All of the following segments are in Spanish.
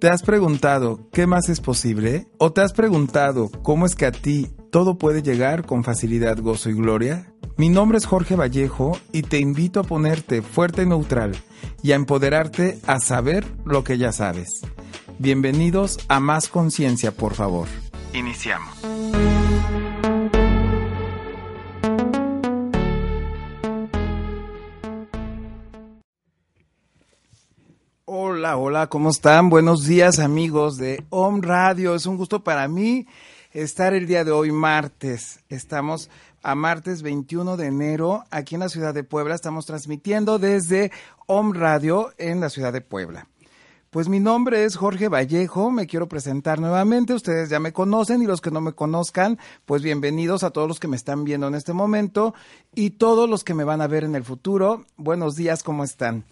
¿Te has preguntado qué más es posible? ¿O te has preguntado cómo es que a ti todo puede llegar con facilidad, gozo y gloria? Mi nombre es Jorge Vallejo y te invito a ponerte fuerte y neutral y a empoderarte a saber lo que ya sabes. Bienvenidos a Más Conciencia, por favor. Iniciamos. Hola, hola, ¿cómo están? Buenos días amigos de Home Radio. Es un gusto para mí estar el día de hoy, martes. Estamos a martes 21 de enero aquí en la ciudad de Puebla. Estamos transmitiendo desde Home Radio en la ciudad de Puebla. Pues mi nombre es Jorge Vallejo, me quiero presentar nuevamente, ustedes ya me conocen y los que no me conozcan, pues bienvenidos a todos los que me están viendo en este momento y todos los que me van a ver en el futuro. Buenos días, ¿cómo están?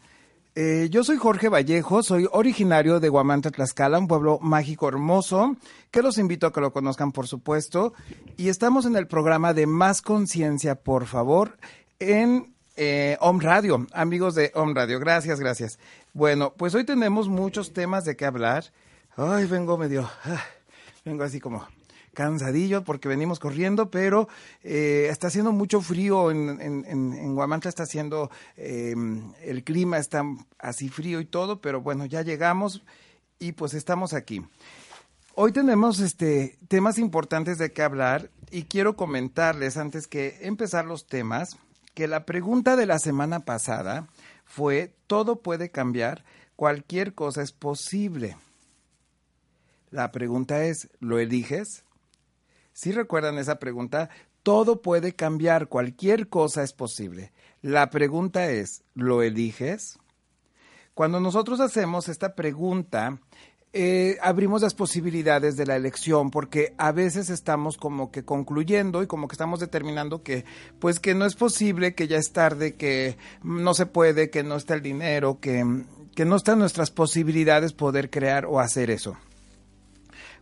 Eh, yo soy Jorge Vallejo, soy originario de Guamanta, Tlaxcala, un pueblo mágico hermoso, que los invito a que lo conozcan, por supuesto. Y estamos en el programa de Más Conciencia, por favor, en eh, Home Radio, amigos de Home Radio. Gracias, gracias. Bueno, pues hoy tenemos muchos temas de qué hablar. Ay, vengo medio, ah, vengo así como cansadillo porque venimos corriendo, pero eh, está haciendo mucho frío en, en, está haciendo, em, el clima está así frío y todo, pero bueno, ya llegamos y pues estamos aquí. Hoy tenemos este temas importantes de qué hablar y quiero comentarles antes que empezar los temas que la pregunta de la semana pasada fue todo puede cambiar, cualquier cosa es posible. La pregunta es, ¿lo eliges? Si recuerdan esa pregunta, todo puede cambiar, cualquier cosa es posible. La pregunta es, ¿lo eliges? Cuando nosotros hacemos esta pregunta, eh, abrimos las posibilidades de la elección porque a veces estamos como que concluyendo y como que estamos determinando que pues que no es posible, que ya es tarde, que no se puede, que no está el dinero, que, que no están nuestras posibilidades poder crear o hacer eso.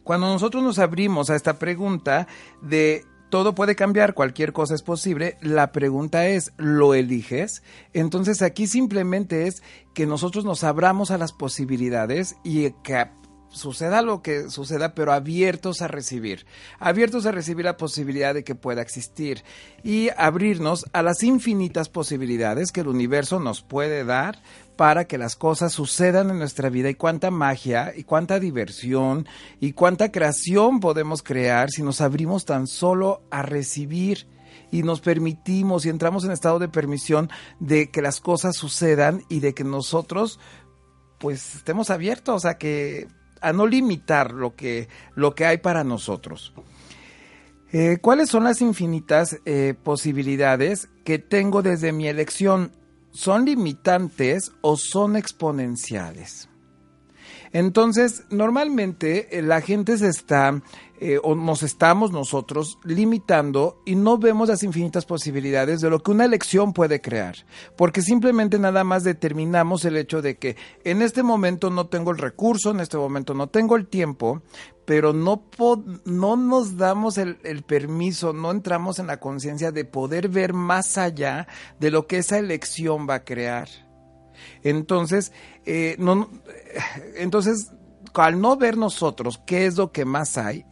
Cuando nosotros nos abrimos a esta pregunta de todo puede cambiar, cualquier cosa es posible. La pregunta es, ¿lo eliges? Entonces aquí simplemente es que nosotros nos abramos a las posibilidades y que suceda lo que suceda, pero abiertos a recibir, abiertos a recibir la posibilidad de que pueda existir y abrirnos a las infinitas posibilidades que el universo nos puede dar para que las cosas sucedan en nuestra vida y cuánta magia y cuánta diversión y cuánta creación podemos crear si nos abrimos tan solo a recibir y nos permitimos y entramos en estado de permisión de que las cosas sucedan y de que nosotros pues estemos abiertos a que a no limitar lo que, lo que hay para nosotros. Eh, ¿Cuáles son las infinitas eh, posibilidades que tengo desde mi elección? ¿Son limitantes o son exponenciales? Entonces, normalmente eh, la gente se está eh, o nos estamos nosotros limitando y no vemos las infinitas posibilidades de lo que una elección puede crear, porque simplemente nada más determinamos el hecho de que en este momento no tengo el recurso, en este momento no tengo el tiempo, pero no, no nos damos el, el, permiso, no entramos en la conciencia de poder ver más allá de lo que esa elección va a crear. Entonces, eh, no, entonces, al no ver nosotros qué es lo que más hay,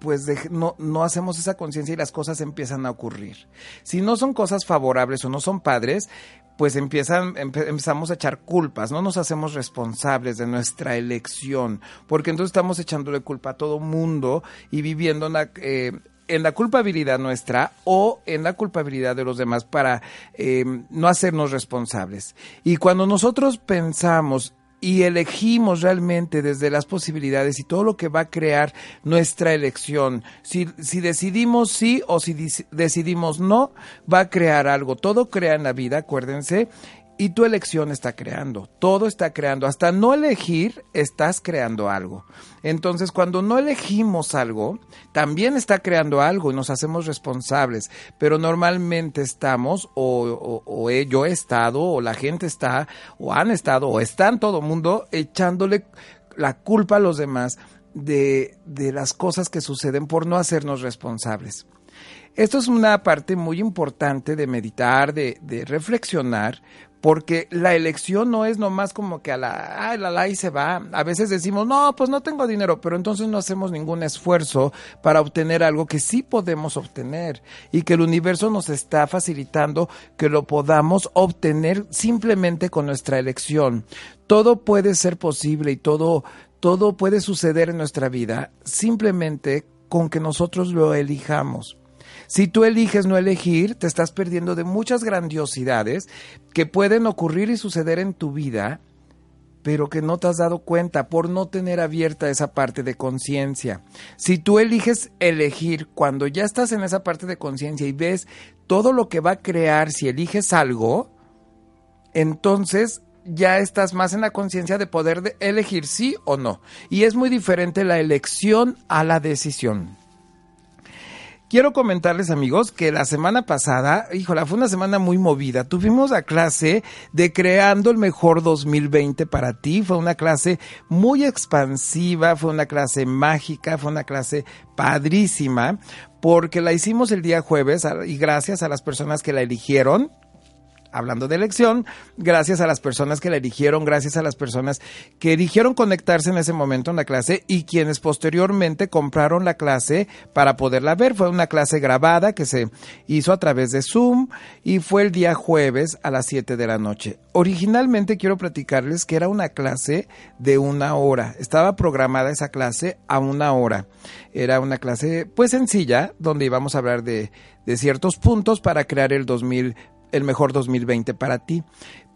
pues no, no hacemos esa conciencia y las cosas empiezan a ocurrir. Si no son cosas favorables o no son padres, pues empiezan, empezamos a echar culpas, no nos hacemos responsables de nuestra elección, porque entonces estamos echándole culpa a todo mundo y viviendo en la, eh, en la culpabilidad nuestra o en la culpabilidad de los demás para eh, no hacernos responsables. Y cuando nosotros pensamos y elegimos realmente desde las posibilidades y todo lo que va a crear nuestra elección. Si, si decidimos sí o si decidimos no, va a crear algo. Todo crea en la vida, acuérdense, y tu elección está creando, todo está creando, hasta no elegir estás creando algo. Entonces cuando no elegimos algo, también está creando algo y nos hacemos responsables, pero normalmente estamos, o, yo he estado, o la gente está, o han estado, o están todo el mundo echándole la culpa a los demás de, las cosas que suceden por no hacernos responsables. Esto es una parte muy importante de meditar, de reflexionar, porque la elección no es nomás como que a la, ay, la, la y se va. A veces decimos, no, pues no tengo dinero, pero entonces no hacemos ningún esfuerzo para obtener algo que sí podemos obtener y que el universo nos está facilitando que lo podamos obtener simplemente con nuestra elección. Todo puede ser posible y todo, todo puede suceder en nuestra vida simplemente con que nosotros lo elijamos. Si tú eliges no elegir, te estás perdiendo de muchas grandiosidades que pueden ocurrir y suceder en tu vida, pero que no te has dado cuenta por no tener abierta esa parte de conciencia. Si tú eliges elegir cuando ya estás en esa parte de conciencia y ves todo lo que va a crear si eliges algo, entonces ya estás más en la conciencia de poder elegir sí o no. Y es muy diferente la elección a la decisión. Quiero comentarles, amigos, que la semana pasada, híjola, fue una semana muy movida. Tuvimos la clase de Creando el Mejor 2020 para ti. Fue una clase muy expansiva, fue una clase mágica, fue una clase padrísima, porque la hicimos el día jueves y gracias a las personas que la eligieron hablando de elección, gracias a las personas que la eligieron, gracias a las personas que eligieron conectarse en ese momento en la clase y quienes posteriormente compraron la clase para poderla ver. Fue una clase grabada que se hizo a través de Zoom y fue el día jueves a las 7 de la noche. Originalmente quiero platicarles que era una clase de una hora. Estaba programada esa clase a una hora. Era una clase pues sencilla donde íbamos a hablar de, de ciertos puntos para crear el 2000 el mejor 2020 para ti.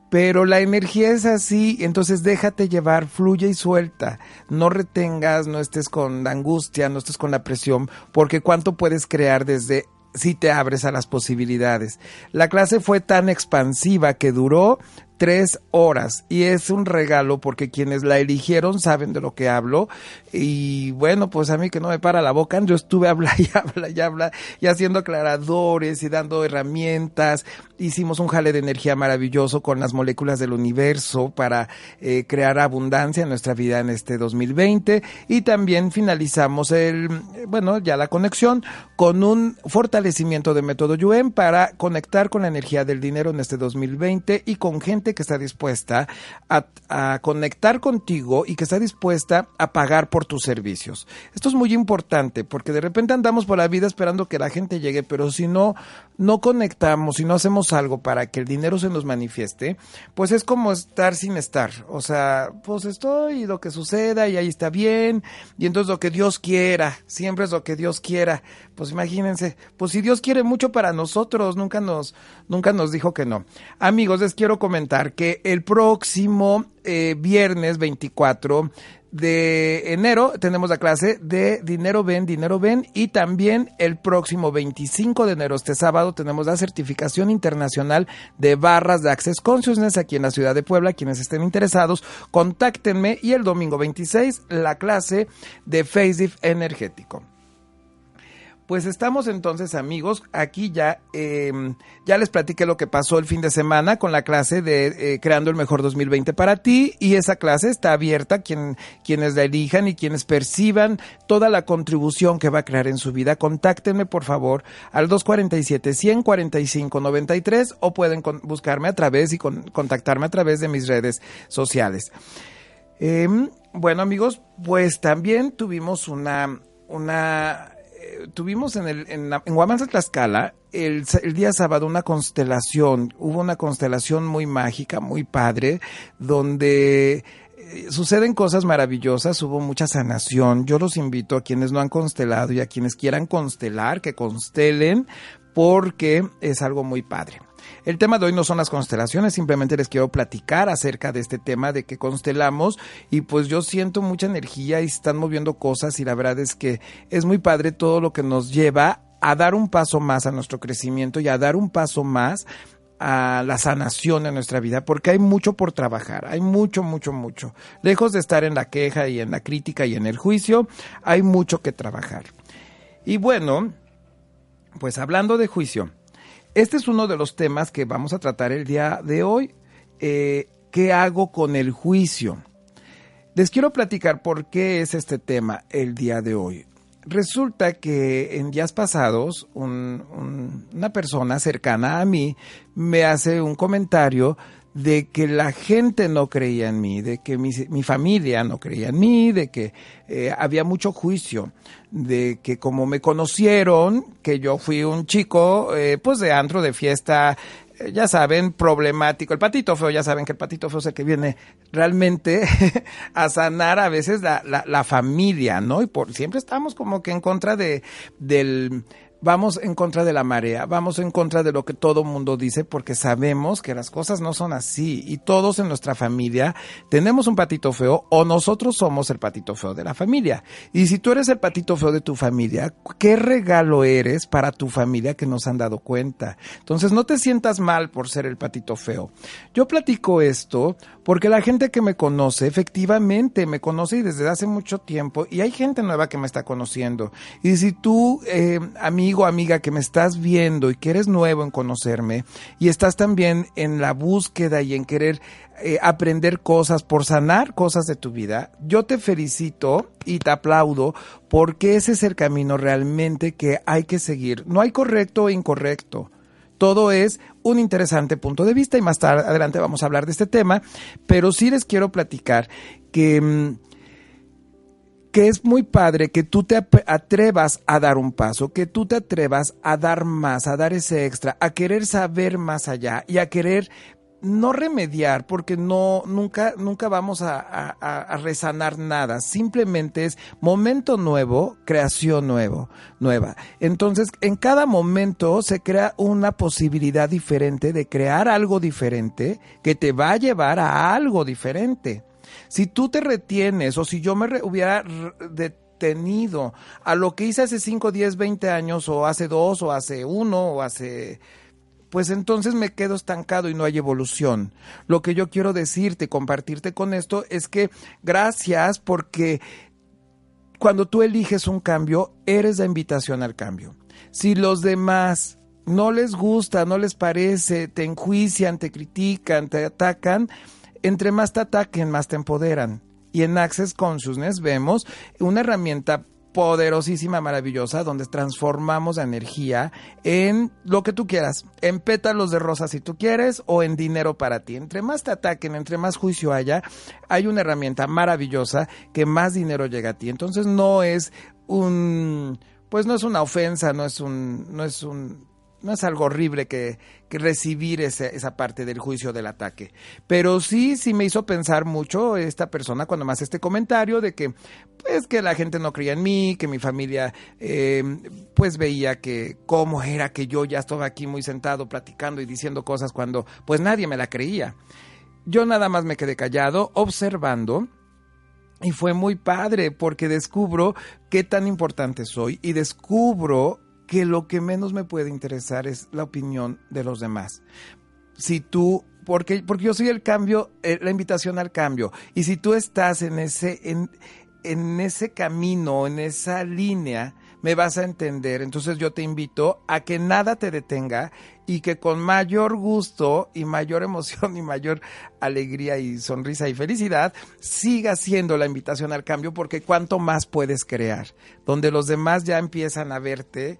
Pero la energía es así, entonces déjate llevar, fluye y suelta. No retengas, no estés con la angustia, no estés con la presión, porque cuánto puedes crear desde si te abres a las posibilidades. La clase fue tan expansiva que duró tres horas. Y es un regalo porque quienes la eligieron saben de lo que hablo. Y bueno pues a mí que no me para la boca yo estuve habla y habla y habla y haciendo aclaradores y dando herramientas. Hicimos un jale de energía maravilloso con las moléculas del universo para eh, crear abundancia en nuestra vida en este 2020 y también finalizamos el bueno ya la conexión con un fortalecimiento de método Yuen para conectar con la energía del dinero en este 2020 y con gente que está dispuesta a, conectar contigo y que está dispuesta a pagar por tus servicios. Esto es muy importante porque de repente andamos por la vida esperando que la gente llegue, pero si no, no conectamos, si no hacemos algo para que el dinero se nos manifieste, pues es como estar sin estar. O sea, pues estoy y lo que suceda y ahí está bien y entonces lo que Dios quiera, siempre es lo que Dios quiera. Pues imagínense, pues si Dios quiere mucho para nosotros, nunca nos, nunca nos dijo que no. Amigos, les quiero comentar que el próximo eh, viernes 24 de enero tenemos la clase de Dinero Ven, Dinero Ven y también el próximo 25 de enero, este sábado, tenemos la certificación internacional de barras de Access Consciousness aquí en la ciudad de Puebla. Quienes estén interesados, contáctenme y el domingo 26 la clase de Facelift energético. Pues estamos entonces amigos, aquí ya, em, ya les platiqué lo que pasó el fin de semana con la clase de eh, Creando el Mejor 2020 para ti y esa clase está abierta quien, quienes la elijan y quienes perciban toda la contribución que va a crear en su vida. Contáctenme por favor al 247-145-93 o pueden buscarme a través y contactarme a través de mis redes sociales. Em, bueno amigos, pues también tuvimos una, una tuvimos en, el, en, en Tlaxcala el, el, día sábado una constelación, hubo una constelación muy mágica, muy padre, donde eh, suceden cosas maravillosas, hubo mucha sanación. Yo los invito a quienes no han constelado y a quienes quieran constelar, que constelen, porque es algo muy padre. El tema de hoy no son las constelaciones, simplemente les quiero platicar acerca de este tema de que constelamos y pues yo siento mucha energía y están moviendo cosas y la verdad es que es muy padre todo lo que nos lleva a dar un paso más a nuestro crecimiento y a dar un paso más a la sanación en nuestra vida, porque hay mucho por trabajar, hay mucho, mucho, mucho. Lejos de estar en la queja y en la crítica y en el juicio, hay mucho que trabajar. Y bueno, pues hablando de juicio, este es uno de los temas que vamos a tratar el día de hoy. Eh, ¿Qué hago con el juicio? Les quiero platicar por qué es este tema el día de hoy. Resulta que en días pasados una persona cercana a mí me hace un comentario de que la gente no creía en mí, de que mi, familia no creía en mí, de que eh, había mucho juicio, de que como me conocieron, que yo fui un chico, eh, pues de antro, de fiesta, eh, ya saben, problemático. El patito feo, ya saben que el patito feo es el que viene realmente a sanar a veces la, la, la familia, ¿no? Y por siempre estamos como que en contra de, del, vamos en contra de la marea, vamos en contra de lo que todo mundo dice porque sabemos que las cosas no son así y todos en nuestra familia tenemos un patito feo o nosotros somos el patito feo de la familia. Y si tú eres el patito feo de tu familia, ¿qué regalo eres para tu familia que nos han dado cuenta? Entonces no te sientas mal por ser el patito feo. Yo platico esto porque la gente que me conoce efectivamente me conoce y desde hace mucho tiempo y hay gente nueva que me está conociendo. Y si tú, eh, amigo, amiga, que me estás viendo y que eres nuevo en conocerme y estás también en la búsqueda y en querer eh, aprender cosas por sanar cosas de tu vida, yo te felicito y te aplaudo porque ese es el camino realmente que hay que seguir. No hay correcto o incorrecto. Todo es un interesante punto de vista y más tarde adelante vamos a hablar de este tema, pero sí les quiero platicar que mm, que es muy padre que tú te atrevas a dar un paso, que tú te atrevas a dar más, a dar ese extra, a querer saber más allá y a querer no remediar, porque no, nunca, nunca vamos a, resanar nada. Simplemente es momento nuevo, creación nuevo, nueva. Entonces, en cada momento se crea una posibilidad diferente de crear algo diferente que te va a llevar a algo diferente. Si tú te retienes o si yo me hubiera detenido a lo que hice hace 5, 10, 20 años o hace dos o hace uno o hace pues entonces me quedo estancado y no hay evolución. Lo que yo quiero decirte, compartirte con esto, es que gracias porque cuando tú eliges un cambio, eres la invitación al cambio. Si los demás no les gusta, no les parece, te enjuician, te critican, te atacan, entre más te ataquen, más te empoderan. Y en Access Consciousness vemos una herramienta poderosísima, maravillosa, donde transformamos la energía en lo que tú quieras, en pétalos de rosa si tú quieres o en dinero para ti. Entre más te ataquen, entre más juicio haya, hay una herramienta maravillosa que más dinero llega a ti. Entonces no es un, pues no es una ofensa, no es un, no es un no es algo horrible que, recibir esa parte del juicio del ataque. Pero sí, sí me hizo pensar mucho esta persona cuando me hace este comentario de que, pues, que la gente no creía en mí, que mi familia, eh, pues, veía que cómo era que yo ya estaba aquí muy sentado platicando y diciendo cosas cuando, pues, nadie me la creía. Yo nada más me quedé callado, observando, y fue muy padre porque descubro qué tan importante soy y descubro que lo que menos me puede interesar es la opinión de los demás. Si tú, porque, porque yo soy el cambio, eh, la invitación al cambio, y si tú estás en ese, en, en ese camino, en esa línea, me vas a entender. Entonces yo te invito a que nada te detenga y que con mayor gusto y mayor emoción y mayor alegría y sonrisa y felicidad siga siendo la invitación al cambio porque cuanto más puedes crear, donde los demás ya empiezan a verte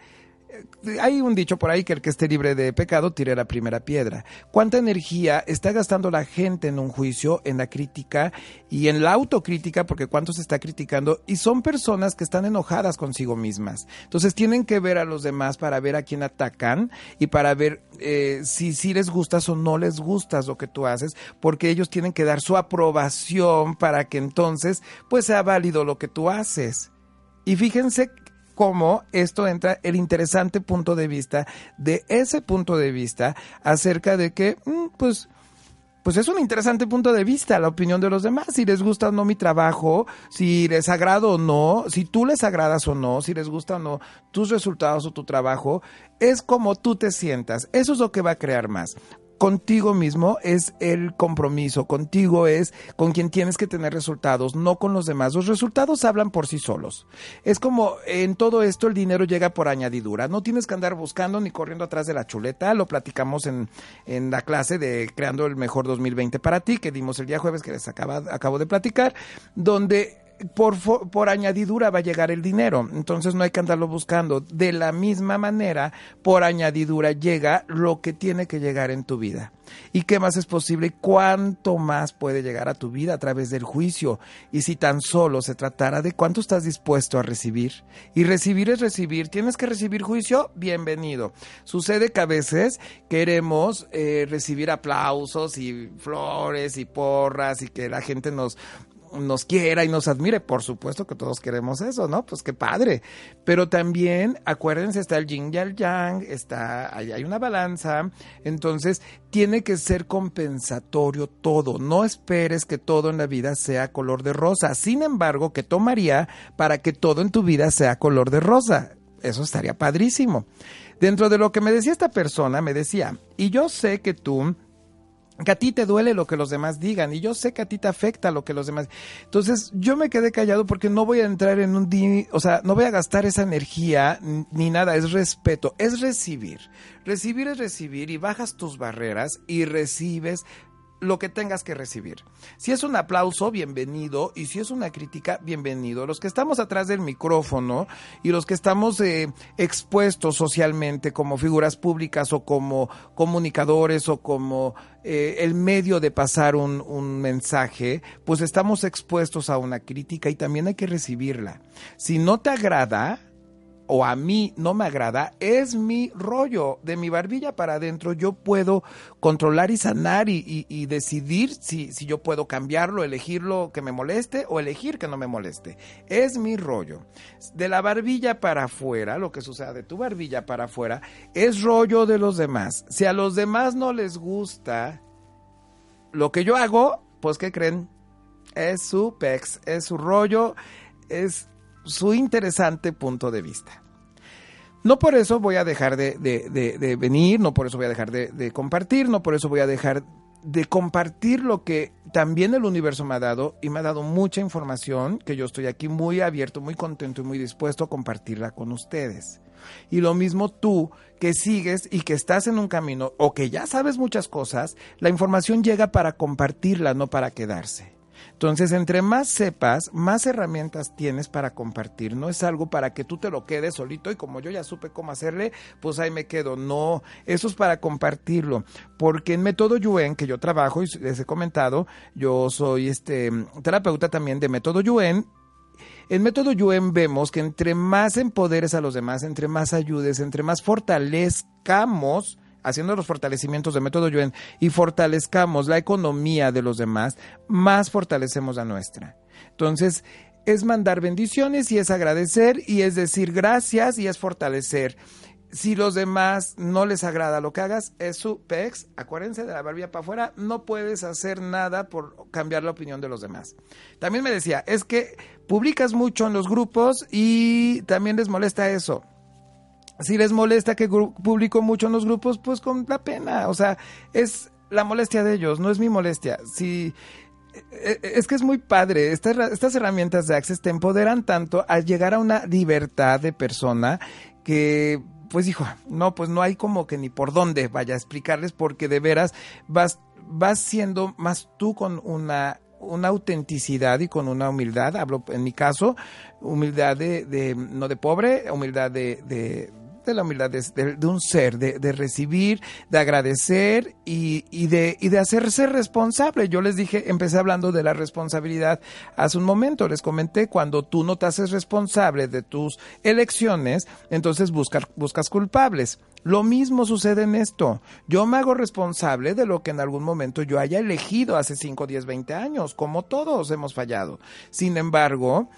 hay un dicho por ahí que el que esté libre de pecado tire la primera piedra. ¿Cuánta energía está gastando la gente en un juicio, en la crítica y en la autocrítica? Porque cuánto se está criticando y son personas que están enojadas consigo mismas. Entonces tienen que ver a los demás para ver a quién atacan y para ver eh, si, si les gustas o no les gustas lo que tú haces, porque ellos tienen que dar su aprobación para que entonces pues sea válido lo que tú haces. Y fíjense cómo esto entra el interesante punto de vista de ese punto de vista acerca de que, mm, pues, pues es un interesante punto de vista, la opinión de los demás, si les gusta o no mi trabajo, si les agrada o no, si tú les agradas o no, si les gusta o no tus resultados o tu trabajo, es como tú te sientas. Eso es lo que va a crear más contigo mismo es el compromiso, contigo es con quien tienes que tener resultados, no con los demás. Los resultados hablan por sí solos. Es como en todo esto el dinero llega por añadidura, no tienes que andar buscando ni corriendo atrás de la chuleta, lo platicamos en, en la clase de Creando el Mejor 2020 para ti, que dimos el día jueves que les acabo de platicar, donde por, por añadidura va a llegar el dinero, entonces no hay que andarlo buscando. De la misma manera, por añadidura llega lo que tiene que llegar en tu vida. ¿Y qué más es posible? ¿Cuánto más puede llegar a tu vida a través del juicio? Y si tan solo se tratara de cuánto estás dispuesto a recibir. Y recibir es recibir. ¿Tienes que recibir juicio? Bienvenido. Sucede que a veces queremos eh, recibir aplausos y flores y porras y que la gente nos, nos quiera y nos admire. Por supuesto que todos queremos eso, ¿no? Pues qué padre. Pero también, acuérdense, está el yin y el yang, está, hay una balanza. Entonces, tiene que ser compensatorio todo. No esperes que todo en la vida sea color de rosa. Sin embargo, ¿qué tomaría para que todo en tu vida sea color de rosa? Eso estaría padrísimo. Dentro de lo que me decía esta persona, me decía, y yo sé que tú que a ti te duele lo que los demás digan y yo sé que a ti te afecta lo que los demás. Entonces yo me quedé callado porque no voy a entrar en un, o sea, no voy a gastar esa energía ni nada, es respeto, es recibir. Recibir es recibir y bajas tus barreras y recibes lo que tengas que recibir. Si es un aplauso, bienvenido, y si es una crítica, bienvenido. Los que estamos atrás del micrófono y los que estamos eh, expuestos socialmente como figuras públicas o como comunicadores o como eh, el medio de pasar un, un mensaje, pues estamos expuestos a una crítica y también hay que recibirla. Si no te agrada, o a mí no me agrada, es mi rollo, de mi barbilla para adentro, yo puedo controlar y sanar y, decidir si, si, yo puedo cambiarlo, elegirlo que me moleste o elegir que no me moleste. Es mi rollo. De la barbilla para afuera, lo que sucede de tu barbilla para afuera, es rollo de los demás. Si a los demás no les gusta lo que yo hago, pues ¿qué creen? Es su pex, es su rollo, es su interesante punto de vista. No por eso voy a dejar de, venir, no por eso voy a dejar de, compartir, no por eso voy a dejar de compartir lo que también el universo me ha dado y me ha dado mucha información que yo estoy aquí muy abierto, muy contento y muy dispuesto a compartirla con ustedes. Y lo mismo tú que sigues y que estás en un camino o que ya sabes muchas cosas, la información llega para compartirla, no para quedarse. Entonces, entre más sepas, más herramientas tienes para compartir. No es algo para que tú te lo quedes solito y como yo ya supe cómo hacerle, pues ahí me quedo. No, eso es para compartirlo. Porque en Método Yuen, que yo trabajo y les he comentado, yo soy este terapeuta también de Método Yuen en Método Yuen vemos que entre más empoderes a los demás, entre más ayudes, entre más fortalezcamos haciendo los fortalecimientos de método Yuen y fortalezcamos la economía de los demás, más fortalecemos la nuestra. Entonces, es mandar bendiciones y es agradecer y es decir gracias y es fortalecer. Si los demás no les agrada lo que hagas, es su pex. Acuérdense de la barbilla para afuera. No puedes hacer nada por cambiar la opinión de los demás. También me decía, es que publicas mucho en los grupos y también les molesta eso si les molesta que publico mucho en los grupos, pues con la pena. O sea, es la molestia de ellos, no es mi molestia. Si e, e, es que es muy padre. Estas, estas herramientas de Access te empoderan tanto al llegar a una libertad de persona que, pues hijo, no, pues no hay como que ni por dónde vaya a explicarles porque de veras vas, vas siendo más tú con una una autenticidad y con una humildad, hablo en mi caso, humildad de, de no de pobre, humildad de de la humildad de, un ser, de, recibir, de agradecer y, de, y de hacerse responsable. Yo les dije, empecé hablando de la responsabilidad hace un momento, les comenté, cuando tú no te haces responsable de tus elecciones, entonces buscas culpables. Lo mismo sucede en esto. Yo me hago responsable de lo que en algún momento yo haya elegido hace 5, 10, 20 años, como todos hemos fallado. Sin embargo,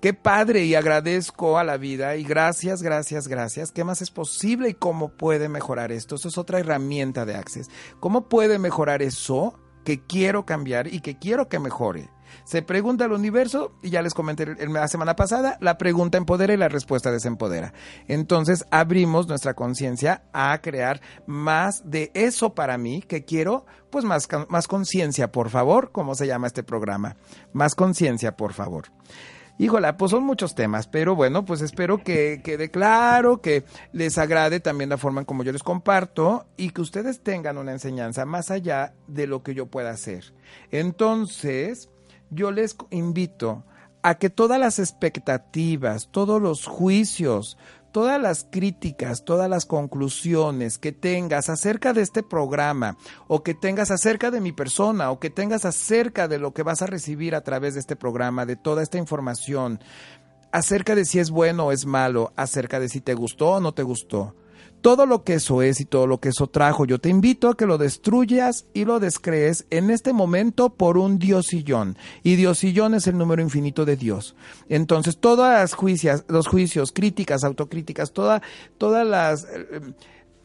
Qué padre y agradezco a la vida y gracias, gracias, gracias. ¿Qué más es posible y cómo puede mejorar esto? Eso es otra herramienta de Access. ¿Cómo puede mejorar eso que quiero cambiar y que quiero que mejore? Se pregunta al universo, y ya les comenté la semana pasada, la pregunta empodera y la respuesta desempodera. Entonces abrimos nuestra conciencia a crear más de eso para mí que quiero, pues más, más conciencia, por favor, como se llama este programa. Más conciencia, por favor. Híjole, pues son muchos temas, pero bueno, pues espero que quede claro, que les agrade también la forma en como yo les comparto y que ustedes tengan una enseñanza más allá de lo que yo pueda hacer. Entonces, yo les invito a que todas las expectativas, todos los juicios, todas las críticas, todas las conclusiones que tengas acerca de este programa o que tengas acerca de mi persona o que tengas acerca de lo que vas a recibir a través de este programa, de toda esta información, acerca de si es bueno o es malo, acerca de si te gustó o no te gustó todo lo que eso es y todo lo que eso trajo, yo te invito a que lo destruyas y lo descrees en este momento por un diosillón. Y diosillón es el número infinito de Dios. Entonces, todas las juicias, los juicios, críticas, autocríticas, toda, todas las... Eh,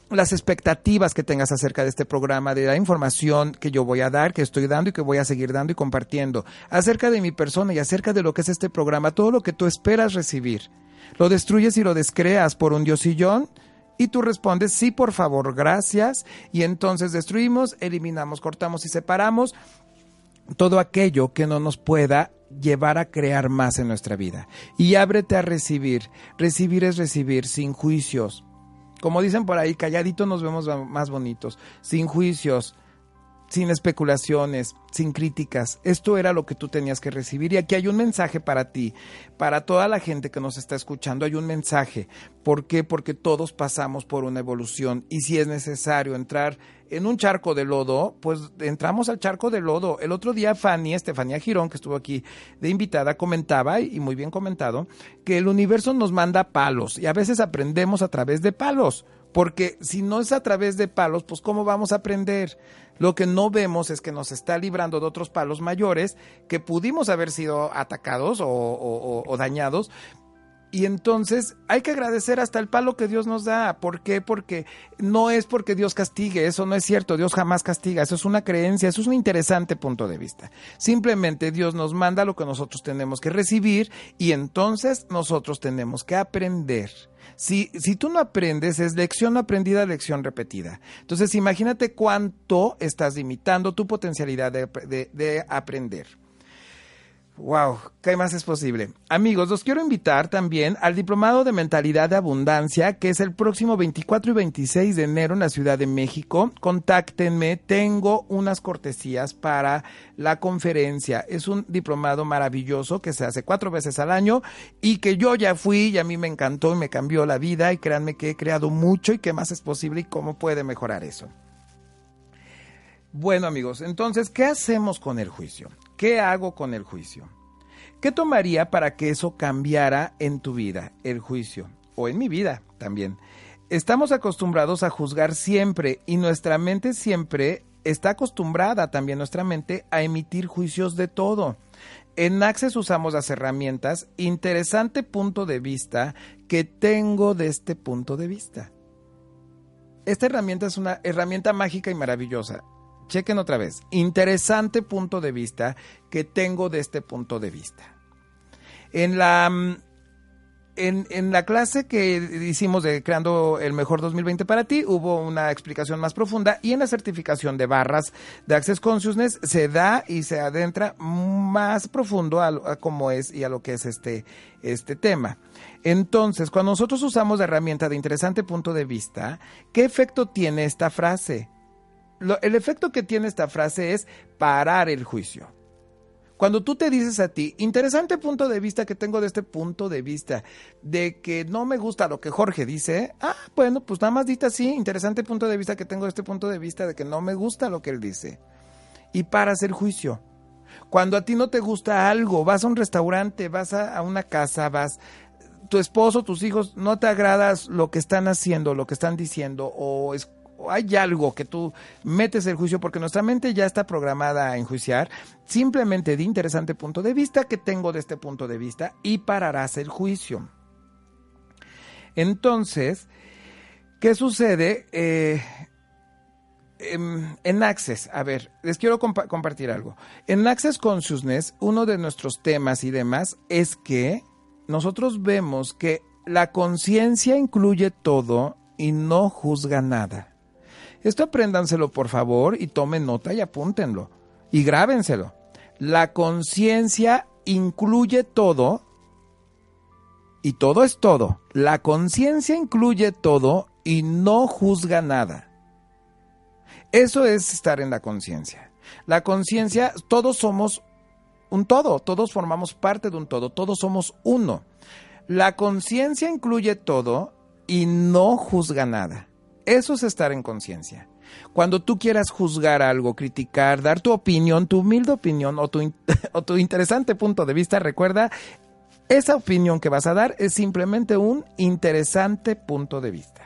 las expectativas que tengas acerca de este programa, de la información que yo voy a dar, que estoy dando y que voy a seguir dando y compartiendo, acerca de mi persona y acerca de lo que es este programa, todo lo que tú esperas recibir, lo destruyes y lo descreas por un diosillón y tú respondes, sí, por favor, gracias. Y entonces destruimos, eliminamos, cortamos y separamos todo aquello que no nos pueda llevar a crear más en nuestra vida. Y ábrete a recibir. Recibir es recibir sin juicios. Como dicen por ahí, calladito nos vemos más bonitos, sin juicios, sin especulaciones, sin críticas. Esto era lo que tú tenías que recibir. Y aquí hay un mensaje para ti, para toda la gente que nos está escuchando. Hay un mensaje. ¿Por qué? Porque todos pasamos por una evolución. Y si es necesario entrar en un charco de lodo, pues entramos al charco de lodo. El otro día Fanny, Estefanía Girón, que estuvo aquí de invitada, comentaba, y muy bien comentado, que el universo nos manda palos y a veces aprendemos a través de palos. Porque si no es a través de palos, pues ¿cómo vamos a aprender? Lo que no vemos es que nos está librando de otros palos mayores que pudimos haber sido atacados o, dañados, y entonces hay que agradecer hasta el palo que Dios nos da. ¿Por qué? Porque no es porque Dios castigue, eso no es cierto, Dios jamás castiga, eso es una creencia, eso es un interesante punto de vista. Simplemente Dios nos manda lo que nosotros tenemos que recibir y entonces nosotros tenemos que aprender si, si tú no aprendes, es lección aprendida, lección repetida. Entonces, imagínate cuánto estás limitando tu potencialidad de aprender. Wow, ¿qué más es posible? Amigos, los quiero invitar también al Diplomado de Mentalidad de Abundancia, que es el próximo 24 y 26 de enero en la Ciudad de México. Contáctenme, tengo unas cortesías para la conferencia. Es un diplomado maravilloso que se hace cuatro veces al año y que yo ya fui y a mí me encantó y me cambió la vida y créanme que he creado mucho y qué más es posible y cómo puede mejorar eso. Bueno amigos, entonces, ¿qué hacemos con el juicio? ¿Qué hago con el juicio? ¿Qué tomaría para que eso cambiara en tu vida, el juicio? O en mi vida también. Estamos acostumbrados a juzgar siempre y nuestra mente siempre está acostumbrada también nuestra mente a emitir juicios de todo. En Access usamos las herramientas interesante punto de vista que tengo de este punto de vista. Esta herramienta es una herramienta mágica y maravillosa chequen otra vez, interesante punto de vista que tengo de este punto de vista. En la, mm, en, la clase que hicimos de Creando el Mejor 2020 para ti, hubo una explicación más profunda y en la certificación de barras de Access Consciousness se da y se adentra más profundo a, cómo es y a lo que es este, este tema. Entonces, cuando nosotros usamos la herramienta de interesante punto de vista, ¿qué efecto tiene esta frase? El efecto que tiene esta frase es parar el juicio. Cuando tú te dices a ti, interesante punto de vista que tengo de este punto de vista, de que no me gusta lo que Jorge dice, ah, bueno, pues nada más dita así, interesante punto de vista que tengo de este punto de vista de que no me gusta lo que él dice. Y paras el juicio. Cuando a ti no te gusta algo, vas a un restaurante, vas a, una casa, vas, tu esposo, tus hijos, no te agradas lo que están haciendo, lo que están diciendo, o es, hay algo que tú metes el juicio porque nuestra mente ya está programada a enjuiciar, simplemente de interesante punto de vista que tengo de este punto de vista y pararás el juicio. Entonces, ¿qué sucede? Eh, em, en, Access, a ver, les quiero compartir algo. En Access Consciousness, uno de nuestros temas y demás es que nosotros vemos que la conciencia incluye todo y no juzga nada. Esto apréndanselo por favor y tomen nota y apúntenlo y grábenselo. La conciencia incluye todo y todo es todo. La conciencia incluye todo y no juzga nada. Eso es estar en la conciencia. La conciencia, todos somos un todo, todos formamos parte de un todo, todos somos uno. La conciencia incluye todo y no juzga nada. Eso es estar en conciencia. Cuando tú quieras juzgar algo, criticar, dar tu opinión, tu humilde opinión o tu, o tu interesante punto de vista, recuerda, esa opinión que vas a dar es simplemente un interesante punto de vista.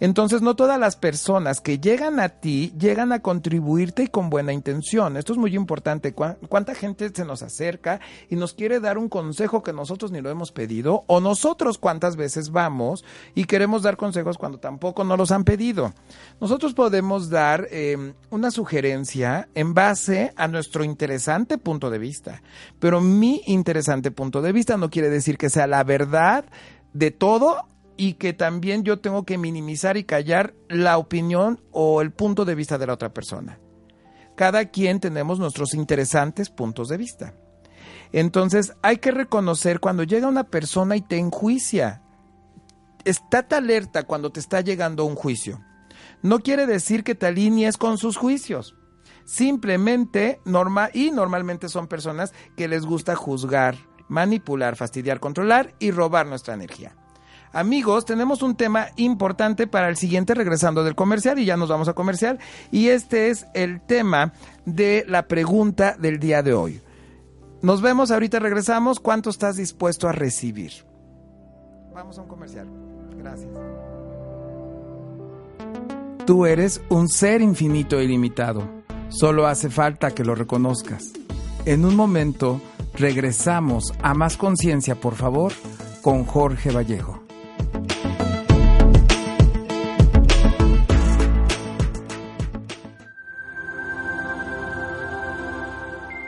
Entonces, no todas las personas que llegan a ti llegan a contribuirte y con buena intención. Esto es muy importante. ¿Cuánta gente se nos acerca y nos quiere dar un consejo que nosotros ni lo hemos pedido? O nosotros cuántas veces vamos y queremos dar consejos cuando tampoco nos los han pedido. Nosotros podemos dar em, una sugerencia en base a nuestro interesante punto de vista. Pero mi interesante punto de vista no quiere decir que sea la verdad de todo y que también yo tengo que minimizar y callar la opinión o el punto de vista de la otra persona. Cada quien tenemos nuestros interesantes puntos de vista. Entonces hay que reconocer cuando llega una persona y te enjuicia. Estate alerta cuando te está llegando un juicio. No quiere decir que te alinees con sus juicios. Simplemente, norma, y normalmente son personas que les gusta juzgar, manipular, fastidiar, controlar y robar nuestra energía. Amigos, tenemos un tema importante para el siguiente regresando del comercial y ya nos vamos a comercial. Y este es el tema de la pregunta del día de hoy. Nos vemos, ahorita regresamos. ¿Cuánto estás dispuesto a recibir? Vamos a un comercial. Gracias. Tú eres un ser infinito e ilimitado. Solo hace falta que lo reconozcas. En un momento regresamos a más conciencia, por favor, con Jorge Vallejo.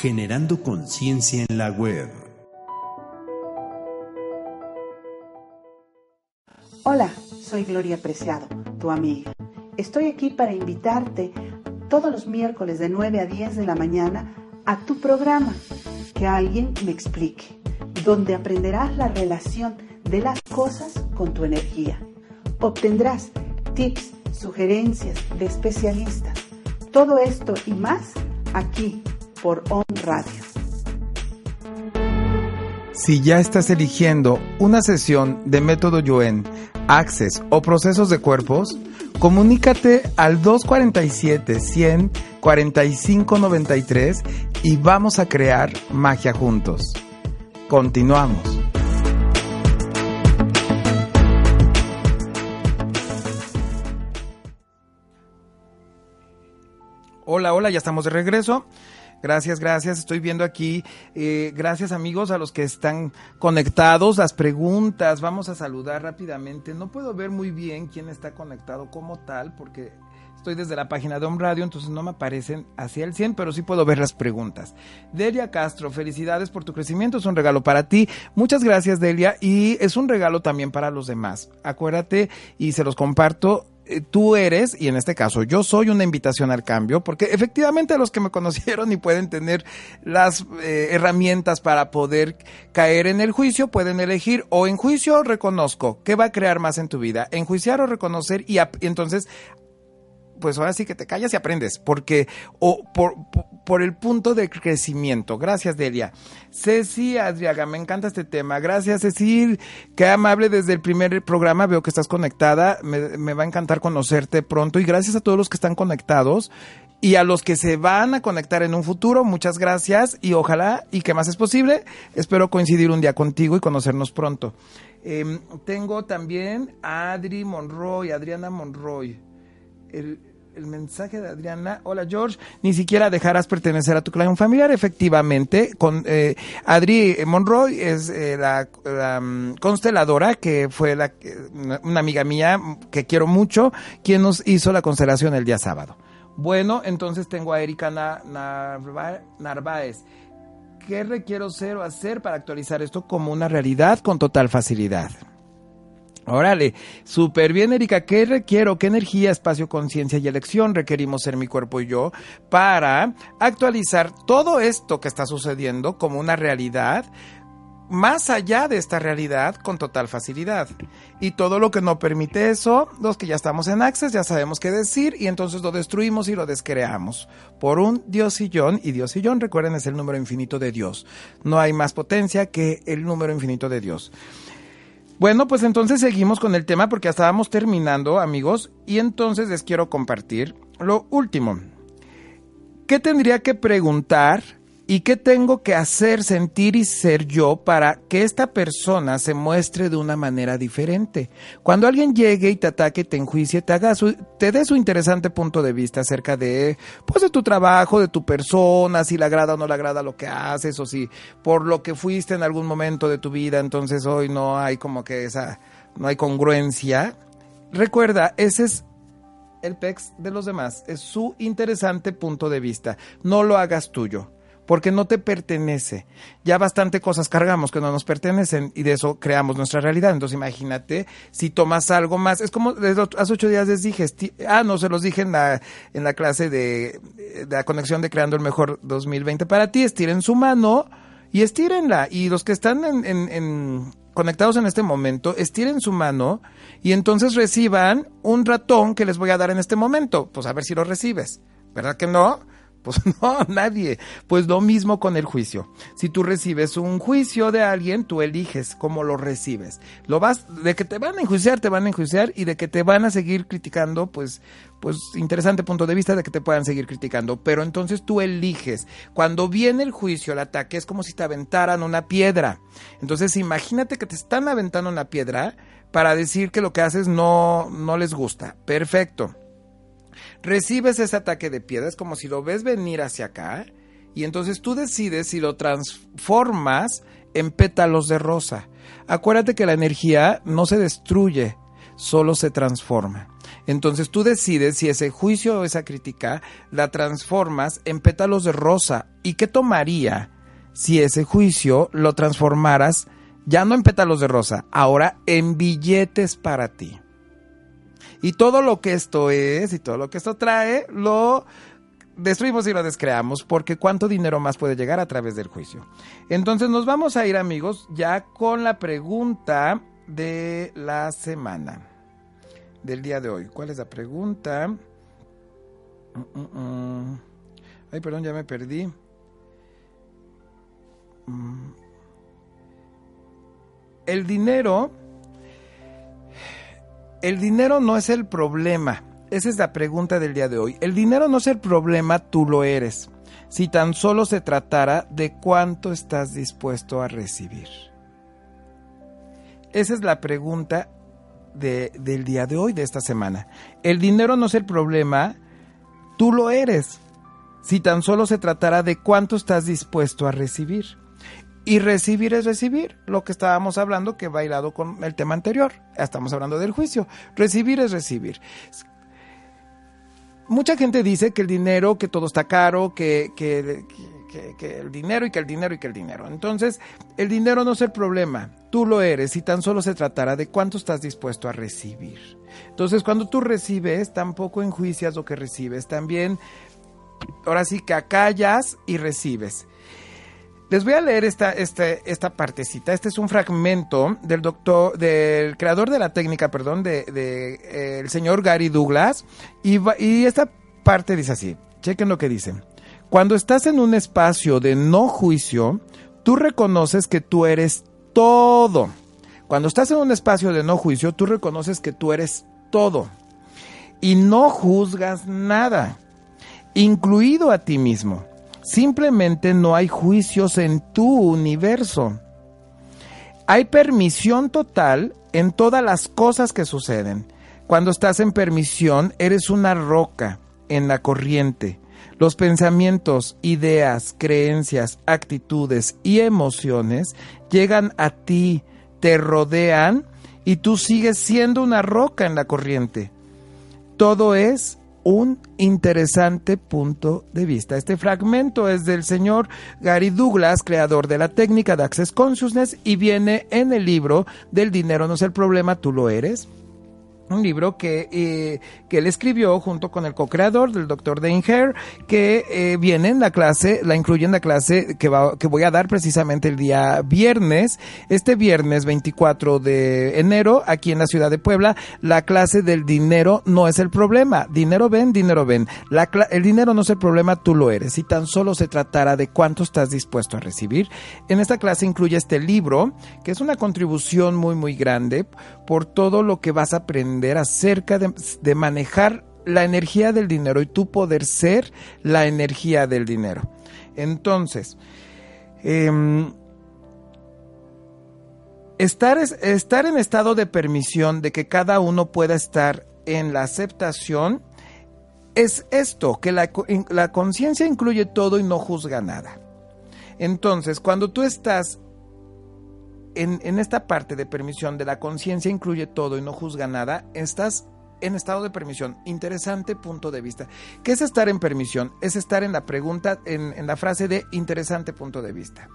Generando conciencia en la web. Hola, soy Gloria Preciado, tu amiga. Estoy aquí para invitarte todos los miércoles de 9 a 10 de la mañana a tu programa, que alguien me explique, donde aprenderás la relación de las cosas con tu energía. Obtendrás tips, sugerencias de especialistas. Todo esto y más aquí por On Radio. Si ya estás eligiendo una sesión de método Yuen, Access o procesos de cuerpos, comunícate al 247 100 45 93 y vamos a crear magia juntos. Continuamos. Hola, hola, ya estamos de regreso. Gracias, gracias. Estoy viendo aquí, eh, gracias amigos a los que están conectados, las preguntas. Vamos a saludar rápidamente. No puedo ver muy bien quién está conectado como tal, porque estoy desde la página de Home Radio, entonces no me aparecen hacia el 100, pero sí puedo ver las preguntas. Delia Castro, felicidades por tu crecimiento, es un regalo para ti. Muchas gracias, Delia, y es un regalo también para los demás. Acuérdate, y se los comparto tú eres, y en este caso yo soy una invitación al cambio, porque efectivamente los que me conocieron y pueden tener las eh, herramientas para poder caer en el juicio, pueden elegir o en juicio o reconozco, ¿qué va a crear más en tu vida? Enjuiciar o reconocer y entonces pues ahora sí que te callas y aprendes, porque, o por, por, el punto de crecimiento. Gracias, Delia. Ceci Adriaga, me encanta este tema. Gracias, Cecil. Qué amable desde el primer programa. Veo que estás conectada. Me, va a encantar conocerte pronto. Y gracias a todos los que están conectados. Y a los que se van a conectar en un futuro, muchas gracias y ojalá y que más es posible. Espero coincidir un día contigo y conocernos pronto. Em, tengo también a Adri Monroy, Adriana Monroy. El, mensaje de Adriana. Hola George, ni siquiera dejarás pertenecer a tu clan familiar. Efectivamente, con eh, Adri Monroy es eh, la, mm, consteladora que fue la, una amiga mía que quiero mucho, quien nos hizo la constelación el día sábado. Bueno, entonces tengo a Erika Narváez. ¿Qué requiero ser o hacer para actualizar esto como una realidad con total facilidad? Órale, súper bien, Erika. ¿Qué requiero? ¿Qué energía, espacio, conciencia y elección requerimos ser mi cuerpo y yo para actualizar todo esto que está sucediendo como una realidad más allá de esta realidad con total facilidad. Y todo lo que no permite eso, los que ya estamos en Access ya sabemos qué decir y entonces lo destruimos y lo descreamos por un diosillón y diosillón, recuerden, es el número infinito de Dios. No hay más potencia que el número infinito de Dios. Bueno, pues entonces seguimos con el tema porque estábamos terminando, amigos, y entonces les quiero compartir lo último. ¿Qué tendría que preguntar ¿Y qué tengo que hacer, sentir y ser yo para que esta persona se muestre de una manera diferente? Cuando alguien llegue y te ataque, te enjuicie, te haga su, te dé su interesante punto de vista acerca de, pues, de tu trabajo, de tu persona, si le agrada o no le agrada lo que haces, o si por lo que fuiste en algún momento de tu vida, entonces hoy no hay como que esa, no hay congruencia. Recuerda, ese es el PEX de los demás, es su interesante punto de vista. No lo hagas tuyo porque no te pertenece. Ya bastante cosas cargamos que no nos pertenecen y de eso creamos nuestra realidad. Entonces imagínate si tomas algo más. Es como hace ocho días les dije, ah, no, se los dije en la, en la clase de, la conexión de Creando el Mejor 2020 para ti. Estiren su mano y estírenla. Y los que están en, en, conectados en este momento, estiren su mano y entonces reciban un ratón que les voy a dar en este momento. Pues a ver si lo recibes. ¿Verdad que no? Pues no, nadie. Pues lo mismo con el juicio. Si tú recibes un juicio de alguien, tú eliges cómo lo recibes. Lo vas, de que te van a enjuiciar, te van a enjuiciar y de que te van a seguir criticando, pues, pues interesante punto de vista de que te puedan seguir criticando. Pero entonces tú eliges. Cuando viene el juicio, el ataque, es como si te aventaran una piedra. Entonces imagínate que te están aventando una piedra para decir que lo que haces no, no les gusta. Perfecto recibes ese ataque de piedra, es como si lo ves venir hacia acá, y entonces tú decides si lo transformas en pétalos de rosa. Acuérdate que la energía no se destruye, solo se transforma. Entonces tú decides si ese juicio o esa crítica la transformas en pétalos de rosa. ¿Y qué tomaría si ese juicio lo transformaras ya no en pétalos de rosa, ahora en billetes para ti? Y todo lo que esto es y todo lo que esto trae, lo destruimos y lo descreamos, porque cuánto dinero más puede llegar a través del juicio. Entonces nos vamos a ir amigos ya con la pregunta de la semana, del día de hoy. ¿Cuál es la pregunta? Mm, mm, mm. Ay, perdón, ya me perdí. El dinero el dinero no es el problema. Esa es la pregunta del día de hoy. El dinero no es el problema, tú lo eres. Si tan solo se tratara de cuánto estás dispuesto a recibir. Esa es la pregunta del día de hoy, de esta semana. El dinero no es el problema, tú lo eres. Si tan solo se tratara de cuánto estás dispuesto a recibir. Y recibir es recibir, lo que estábamos hablando que va hilado con el tema anterior. Estamos hablando del juicio. Recibir es recibir. Mucha gente dice que el dinero, que todo está caro, que, que, que, el dinero y que el dinero y que el dinero. Entonces, el dinero no es el problema, tú lo eres y tan solo se tratará de cuánto estás dispuesto a recibir. Entonces, cuando tú recibes, tampoco enjuicias lo que recibes, también, ahora sí que acallas y recibes Les voy a leer esta, esta, esta partecita. Este es un fragmento del doctor, del creador de la técnica, perdón, de, eh, el señor Gary Douglas. Y, y esta parte dice así. Chequen lo que dice. Cuando estás en un espacio de no juicio, tú reconoces que tú eres todo. Cuando estás en un espacio de no juicio, tú reconoces que tú eres todo. Y no juzgas nada, incluido a ti mismo. Simplemente no hay juicios en tu universo. Hay permisión total en todas las cosas que suceden. Cuando estás en permisión, eres una roca en la corriente. Los pensamientos, ideas, creencias, actitudes y emociones llegan a ti, te rodean y tú sigues siendo una roca en la corriente. Todo es un interesante punto de vista. Este fragmento es del señor Gary Douglas, creador de la técnica de Access Consciousness, y viene en el libro del dinero no es el problema, tú lo eres un libro que, eh, que él escribió junto con el co-creador del doctor Dane que eh, viene en la clase, la incluye en la clase que, va, que voy a dar precisamente el día viernes, este viernes 24 de enero, aquí en la ciudad de Puebla, la clase del dinero no es el problema. Dinero ven, dinero ven. La, el dinero no es el problema, tú lo eres. Si tan solo se tratara de cuánto estás dispuesto a recibir. En esta clase incluye este libro, que es una contribución muy, muy grande por todo lo que vas a aprender acerca de, manejar la energía del dinero y tú poder ser la energía del dinero. Entonces, em, estar, estar en estado de permisión de que cada uno pueda estar en la aceptación es esto, que la, la conciencia incluye todo y no juzga nada. Entonces, cuando tú estás en, esta parte de permisión de la conciencia incluye todo y no juzga nada, estás en estado de permisión. Interesante punto de vista. ¿Qué es estar en permisión? Es estar en la pregunta, en, en, la frase de interesante punto de vista.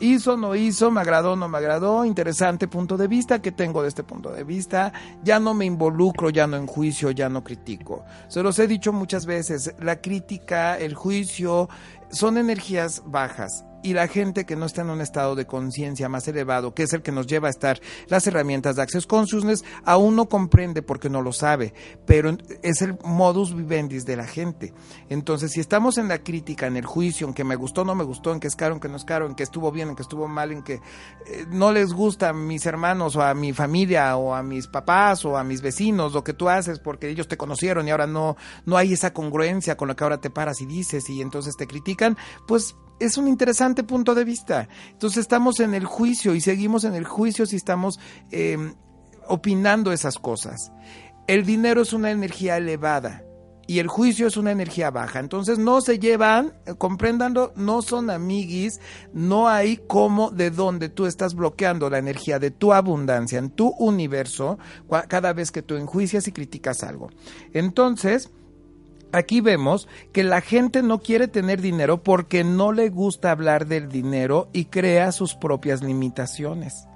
Hizo, no hizo, me agradó, no me agradó, interesante punto de vista, ¿qué tengo de este punto de vista? Ya no me involucro, ya no en juicio, ya no critico. Se los he dicho muchas veces, la crítica, el juicio, son energías bajas y la gente que no está en un estado de conciencia más elevado, que es el que nos lleva a estar las herramientas de Access Consciousness, aún no comprende porque no lo sabe, pero es el modus vivendi de la gente. Entonces, si estamos en la crítica, en el juicio, en que me gustó, no me gustó, en que es caro, en que no es caro, en que estuvo bien, en que estuvo mal, en que eh, no les gusta a mis hermanos o a mi familia o a mis papás o a mis vecinos lo que tú haces porque ellos te conocieron y ahora no, no hay esa congruencia con lo que ahora te paras y dices y entonces te critican, pues es un interesante punto de vista. Entonces estamos en el juicio y seguimos en el juicio si estamos em, opinando esas cosas. El dinero es una energía elevada y el juicio es una energía baja. Entonces no se llevan, compréndanlo, no son amiguis, no hay como de donde tú estás bloqueando la energía de tu abundancia en tu universo cada vez que tú enjuicias y criticas algo. Entonces, Aquí vemos que la gente no quiere tener dinero porque no le gusta hablar del dinero y crea sus propias limitaciones.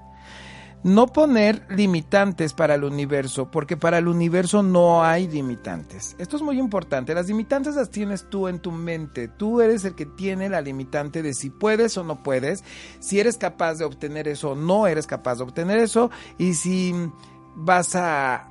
No poner limitantes para el universo, porque para el universo no hay limitantes. Esto es muy importante. Las limitantes las tienes tú en tu mente. Tú eres el que tiene la limitante de si puedes o no puedes, si eres capaz de obtener eso o no eres capaz de obtener eso, y si vas a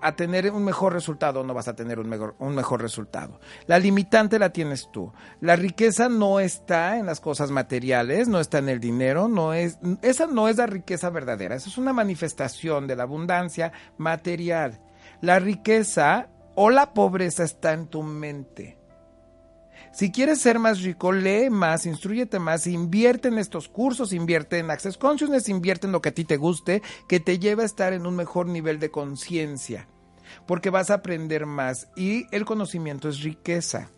a, tener un mejor resultado, no vas a tener un mejor, un mejor resultado. La limitante la tienes tú. La riqueza no está en las cosas materiales, no está en el dinero, no es, esa no es la riqueza verdadera, esa es una manifestación de la abundancia material. La riqueza o la pobreza está en tu mente. Si quieres ser más rico, lee más, instruyete más, invierte en estos cursos, invierte en Access Consciousness, invierte en lo que a ti te guste, que te lleve a estar en un mejor nivel de conciencia, porque vas a aprender más y el conocimiento es riqueza.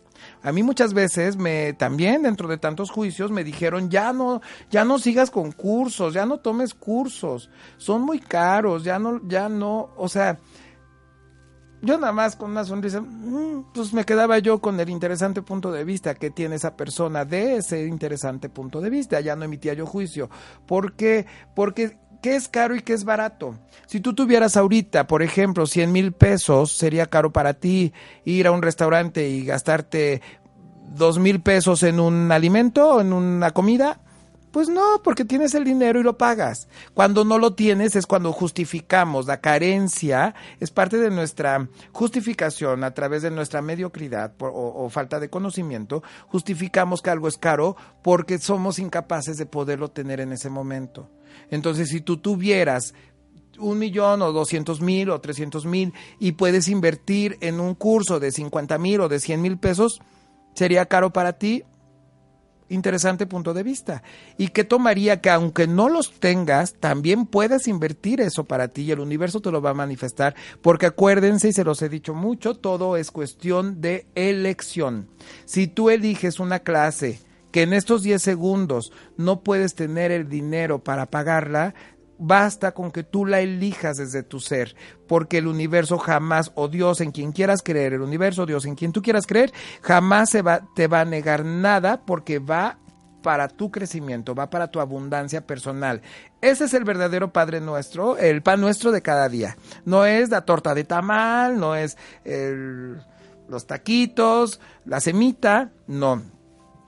A mí muchas veces me también dentro de tantos juicios me dijeron, "Ya no, ya no sigas con cursos, ya no tomes cursos, son muy caros, ya no ya no, o sea, yo nada más con una sonrisa, mm, pues me quedaba yo con el interesante punto de vista que tiene esa persona de ese interesante punto de vista. Ya no emitía yo juicio. ¿Por qué? Porque ¿qué es caro y qué es barato? Si tú tuvieras ahorita, por ejemplo, 100 mil pesos, sería caro para ti ir a un restaurante y gastarte dos mil pesos en un alimento en una comida? Pues no, porque tienes el dinero y lo pagas. Cuando no lo tienes es cuando justificamos. La carencia es parte de nuestra justificación a través de nuestra mediocridad o, o, falta de conocimiento. Justificamos que algo es caro porque somos incapaces de poderlo tener en ese momento. Entonces, si tú tuvieras un millón o doscientos mil o trescientos mil y puedes invertir en un curso de cincuenta mil o de cien mil pesos, ¿sería caro para ti? Interesante punto de vista. ¿Y qué tomaría que aunque no los tengas, también puedas invertir eso para ti y el universo te lo va a manifestar? Porque acuérdense, y se los he dicho mucho, todo es cuestión de elección. Si tú eliges una clase que en estos 10 segundos no puedes tener el dinero para pagarla, basta con que tú la elijas desde tu ser, porque el universo jamás, o Dios en quien quieras creer, el universo, Dios en quien tú quieras creer, jamás se va, te va a negar nada porque va para tu crecimiento, va para tu abundancia personal. Ese es el verdadero Padre nuestro, el pan nuestro de cada día. No es la torta de tamal, no es los taquitos, la semita, no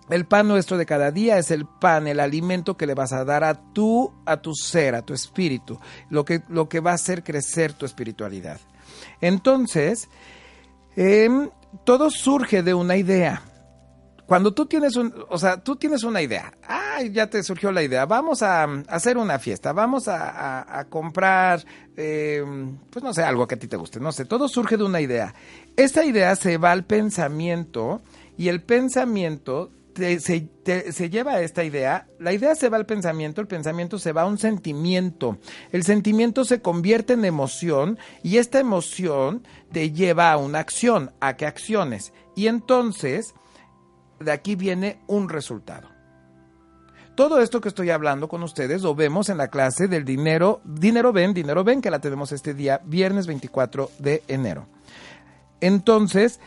el pan nuestro de cada día es el pan, el alimento que le vas a dar a tu, a tu ser, a tu espíritu, lo que, lo que va a hacer crecer tu espiritualidad. Entonces, em, todo surge de una idea. Cuando tú tienes un, o sea, tú tienes una idea, ay, ya te surgió la idea, vamos a, hacer una fiesta, vamos a, comprar, em, pues no sé, algo que a ti te guste, no sé, todo surge de una idea. Esta idea se va al pensamiento y el pensamiento se, lleva a esta idea, la idea se va al pensamiento, el pensamiento se va a un sentimiento, el sentimiento se convierte en emoción y esta emoción te lleva a una acción, a que acciones. Y entonces, de aquí viene un resultado. Todo esto que estoy hablando con ustedes lo vemos en la clase del dinero, dinero ven, dinero ven, que la tenemos este día, viernes 24 de enero. Entonces,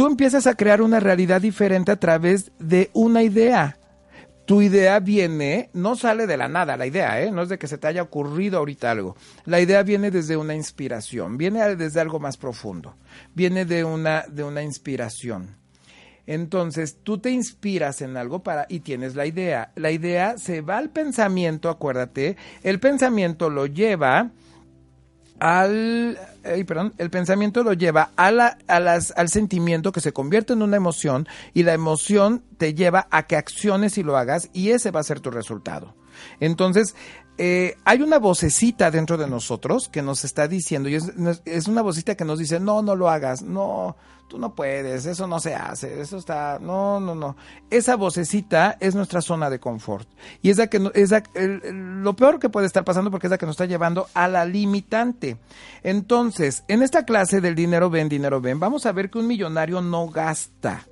tú empiezas a crear una realidad diferente a través de una idea. Tu idea viene, no sale de la nada la idea, ¿eh? no es de que se te haya ocurrido ahorita algo. La idea viene desde una inspiración, viene desde algo más profundo, viene de una, de una inspiración. Entonces tú te inspiras en algo para y tienes la idea. La idea se va al pensamiento, acuérdate. El pensamiento lo lleva al, perdón, el pensamiento lo lleva a la, a las, al sentimiento que se convierte en una emoción y la emoción te lleva a que acciones y lo hagas y ese va a ser tu resultado. Entonces, eh, hay una vocecita dentro de nosotros que nos está diciendo, y es, una vocecita que nos dice, no, no lo hagas, no, tú no puedes, eso no se hace, eso está, no, no, no. Esa vocecita es nuestra zona de confort. Y es la que, es lo peor que puede estar pasando porque es la que nos está llevando a la limitante. Entonces, en esta clase del dinero ven, dinero ven, vamos a ver que un millonario no gasta.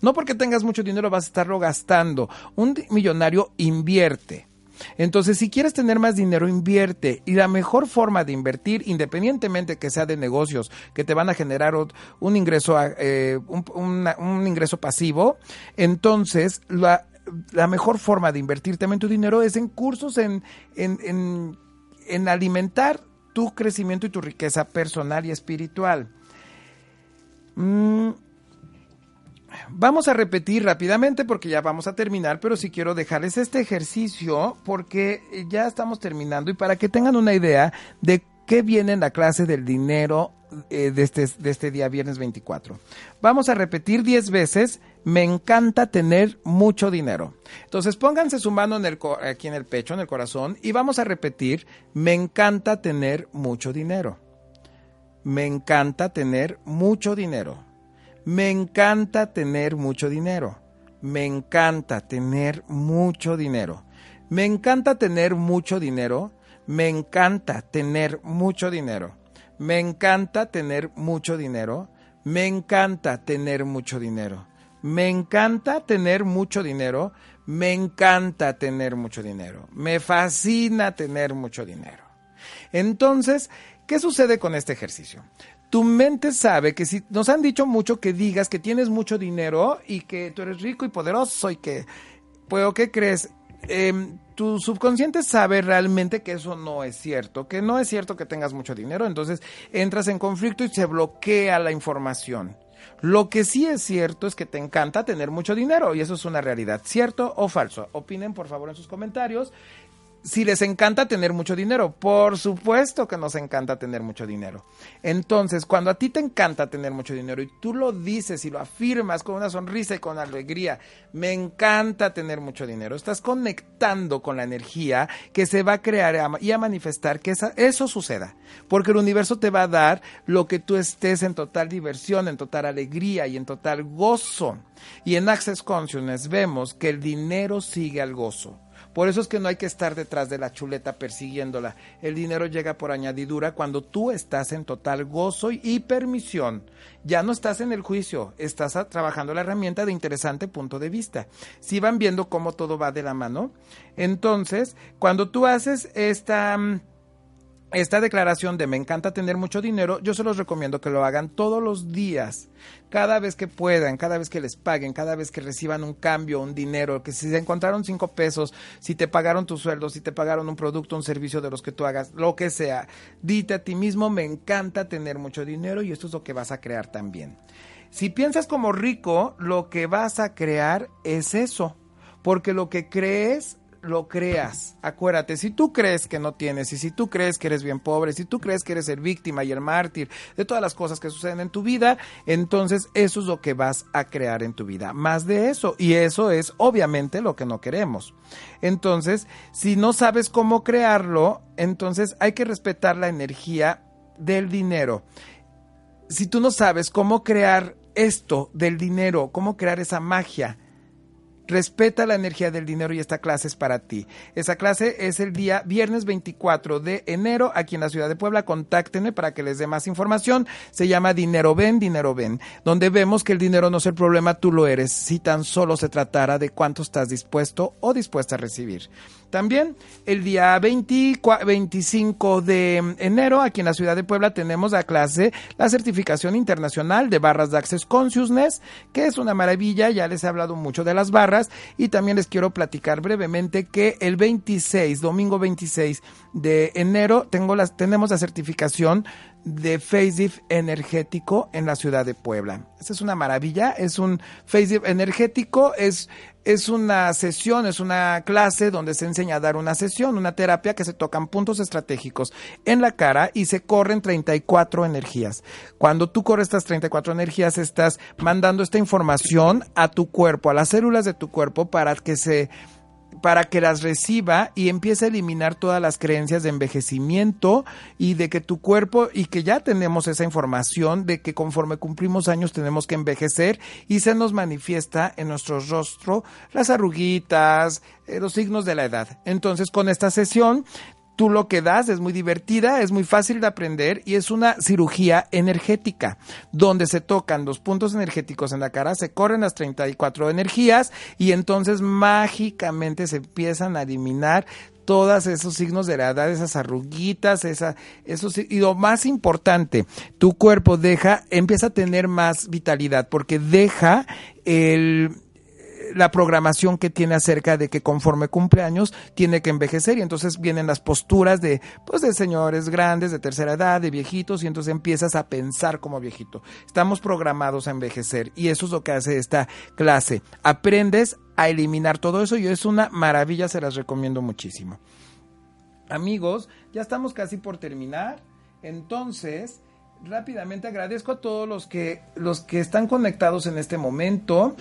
No porque tengas mucho dinero vas a estarlo gastando. Un millonario invierte. Entonces, si quieres tener más dinero, invierte. Y la mejor forma de invertir, independientemente que sea de negocios que te van a generar un ingreso, eh, un, ingreso pasivo, entonces la, mejor forma de invertir también tu dinero es en cursos, en, en, alimentar tu crecimiento y tu riqueza personal y espiritual. Mm, Vamos a repetir rápidamente porque ya vamos a terminar, pero sí quiero dejarles este ejercicio porque ya estamos terminando y para que tengan una idea de qué viene en la clase del dinero eh, de, este, de este día viernes 24. Vamos a repetir 10 veces, me encanta tener mucho dinero. Entonces pónganse su mano en el, aquí en el pecho, en el corazón, y vamos a repetir, me encanta tener mucho dinero. Me encanta tener mucho dinero. Me encanta tener mucho dinero. Me encanta tener mucho dinero. Me encanta tener mucho dinero. Me encanta tener mucho dinero. Me encanta tener mucho dinero. Me encanta tener mucho dinero. Me encanta tener mucho dinero. Me encanta tener mucho dinero. Me fascina tener mucho dinero. Entonces, ¿qué sucede con este ejercicio? Tu mente sabe que si nos han dicho mucho que digas que tienes mucho dinero y que tú eres rico y poderoso y que, pues, ¿qué crees? Em, tu subconsciente sabe realmente que eso no es cierto, que no es cierto que tengas mucho dinero, entonces entras en conflicto y se bloquea la información. Lo que sí es cierto es que te encanta tener mucho dinero y eso es una realidad. ¿Cierto o falso? Opinen por favor en sus comentarios si les encanta tener mucho dinero. Por supuesto que nos encanta tener mucho dinero. Entonces, cuando a ti te encanta tener mucho dinero y tú lo dices y lo afirmas con una sonrisa y con alegría, me encanta tener mucho dinero, estás conectando con la energía que se va a crear y a manifestar que eso suceda. Porque el universo te va a dar lo que tú estés en total diversión, en total alegría y en total gozo. Y en Access Consciousness vemos que el dinero sigue al gozo. Por eso es que no hay que estar detrás de la chuleta persiguiéndola. El dinero llega por añadidura cuando tú estás en total gozo y permisión. Ya no estás en el juicio, estás trabajando la herramienta de interesante punto de vista. Si van viendo cómo todo va de la mano, entonces, cuando tú haces esta mm, esta declaración de me encanta tener mucho dinero, yo se los recomiendo que lo hagan todos los días, cada vez que puedan, cada vez que les paguen, cada vez que reciban un cambio, un dinero, que si se encontraron cinco pesos, si te pagaron tu sueldo, si te pagaron un producto, un servicio de los que tú hagas, lo que sea, dite a ti mismo, me encanta tener mucho dinero y esto es lo que vas a crear también. Si piensas como rico, lo que vas a crear es eso, porque lo que crees lo creas. Acuérdate, si tú crees que no tienes, y si tú crees que eres bien pobre, si tú crees que eres el víctima y el mártir de todas las cosas que suceden en tu vida, entonces eso es lo que vas a crear en tu vida. Más de eso, y eso es obviamente lo que no queremos. Entonces, si no sabes cómo crearlo, entonces hay que respetar la energía del dinero. Si tú no sabes cómo crear esto del dinero, cómo crear esa magia, Respeta la energía del dinero y esta clase es para ti. Esa clase es el día viernes 24 de enero aquí en la ciudad de Puebla. Contáctenme para que les dé más información. Se llama Dinero Ven, Dinero Ven, donde vemos que el dinero no es el problema, tú lo eres, si tan solo se tratara de cuánto estás dispuesto o dispuesta a recibir. También el día 25 de enero, aquí en la ciudad de Puebla, tenemos la clase, la certificación internacional de barras de Access Consciousness, que es una maravilla, ya les he hablado mucho de las barras y también les quiero platicar brevemente que el 26, domingo 26 de enero, tengo las, tenemos la certificación de facelift energético en la ciudad de Puebla. Esta es una maravilla, es un facelift energético, es es una sesión, es una clase donde se enseña a dar una sesión, una terapia que se tocan puntos estratégicos en la cara y se corren 34 energías. Cuando tú corres estas 34 energías, estás mandando esta información a tu cuerpo, a las células de tu cuerpo para que se para que las reciba y empiece a eliminar todas las creencias de envejecimiento y de que tu cuerpo y que ya tenemos esa información de que conforme cumplimos años tenemos que envejecer y se nos manifiesta en nuestro rostro las arruguitas, eh, los signos de la edad. Entonces con esta sesión tú lo que das es muy divertida, es muy fácil de aprender y es una cirugía energética, donde se tocan los puntos energéticos en la cara, se corren las 34 energías y entonces mágicamente se empiezan a eliminar todos esos signos de la edad, esas arruguitas, esa, esos, y lo más importante, tu cuerpo deja, empieza a tener más vitalidad porque deja el, la programación que tiene acerca de que conforme cumpleaños tiene que envejecer y entonces vienen las posturas de pues de señores grandes de tercera edad, de viejitos y entonces empiezas a pensar como viejito. Estamos programados a envejecer y eso es lo que hace esta clase. Aprendes a eliminar todo eso y es una maravilla, se las recomiendo muchísimo. Amigos, ya estamos casi por terminar. Entonces, rápidamente agradezco a todos los que los que están conectados en este momento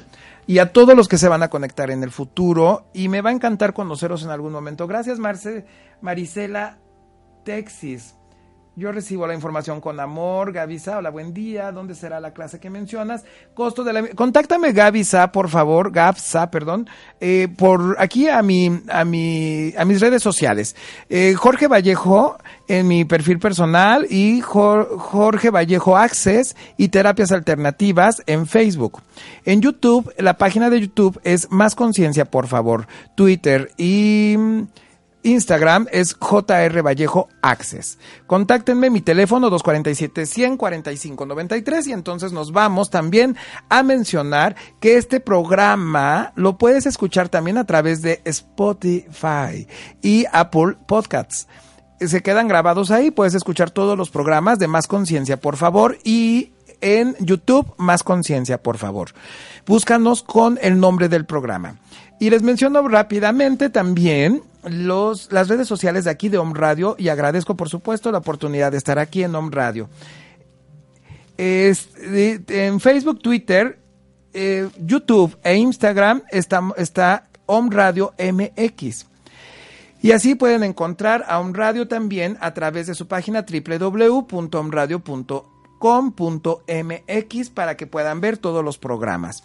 y a todos los que se van a conectar en el futuro y me va a encantar conoceros en algún momento. Gracias Marce, Marisela Texis. Yo recibo la información con amor. Gavisa, hola, buen día. ¿Dónde será la clase que mencionas? Costo de la... Contáctame, Gavisa, por favor. Gavsa, perdón. Eh, por aquí a mi, a mi, a mis redes sociales. Eh, Jorge Vallejo en mi perfil personal y Jorge Vallejo Access y Terapias Alternativas en Facebook. En YouTube, la página de YouTube es Más Conciencia, por favor. Twitter y... Instagram es JR Vallejo Access. Contáctenme mi teléfono 247-145-93 y entonces nos vamos también a mencionar que este programa lo puedes escuchar también a través de Spotify y Apple Podcasts. Se quedan grabados ahí, puedes escuchar todos los programas de Más Conciencia, por favor, y en YouTube, Más Conciencia, por favor. Búscanos con el nombre del programa. Y les menciono rápidamente también los, las redes sociales de aquí de Home Radio y agradezco por supuesto la oportunidad de estar aquí en Home Radio. Es, en Facebook, Twitter, eh, YouTube e Instagram está, está Radio MX. Y así pueden encontrar a Home Radio también a través de su página www.omradio.com.mx para que puedan ver todos los programas.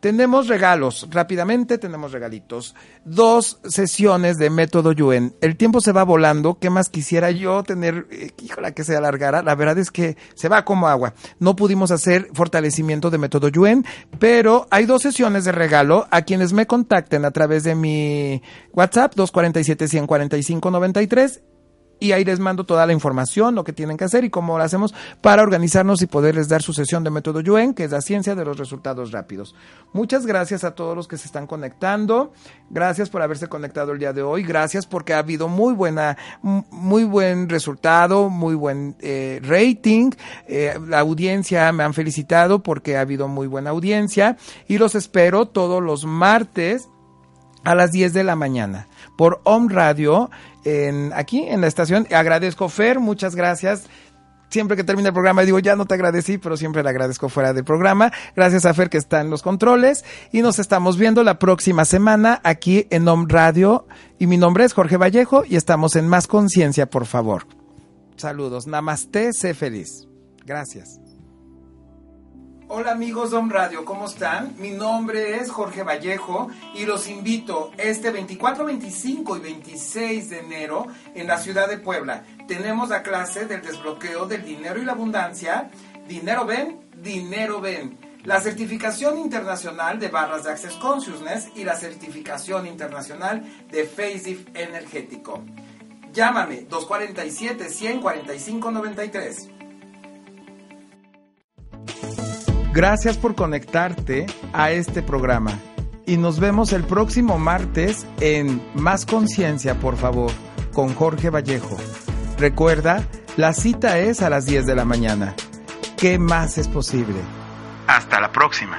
Tenemos regalos, rápidamente tenemos regalitos. Dos sesiones de método Yuen. El tiempo se va volando. ¿Qué más quisiera yo tener? Eh, híjola, que se alargara. La verdad es que se va como agua. No pudimos hacer fortalecimiento de método Yuen, pero hay dos sesiones de regalo a quienes me contacten a través de mi WhatsApp 247 145 93 y ahí les mando toda la información, lo que tienen que hacer y cómo lo hacemos para organizarnos y poderles dar su sesión de método Yuen, que es la ciencia de los resultados rápidos. Muchas gracias a todos los que se están conectando. Gracias por haberse conectado el día de hoy. Gracias porque ha habido muy buena, muy buen resultado, muy buen eh, rating. Eh, la audiencia me han felicitado porque ha habido muy buena audiencia y los espero todos los martes a las 10 de la mañana por Home Radio aquí en la estación. Agradezco Fer, muchas gracias siempre que termina el programa digo, ya no te agradecí, pero siempre le agradezco fuera del programa. Gracias a Fer que está en los controles y nos estamos viendo la próxima semana aquí en Home Radio. Y mi nombre es Jorge Vallejo y estamos en Más Conciencia, por favor. Saludos, namaste, sé feliz. Gracias. Hola amigos de Home Radio, ¿cómo están? Mi nombre es Jorge Vallejo y los invito este 24, 25 y 26 de enero en la ciudad de Puebla. Tenemos la clase del desbloqueo del dinero y la abundancia. Dinero ven, dinero ven. La certificación internacional de barras de Access Consciousness y la certificación internacional de Faceit energético. Llámame 247 145 93. Gracias por conectarte a este programa y nos vemos el próximo martes en Más Conciencia, por favor, con Jorge Vallejo. Recuerda, la cita es a las 10 de la mañana. ¿Qué más es posible? Hasta la próxima.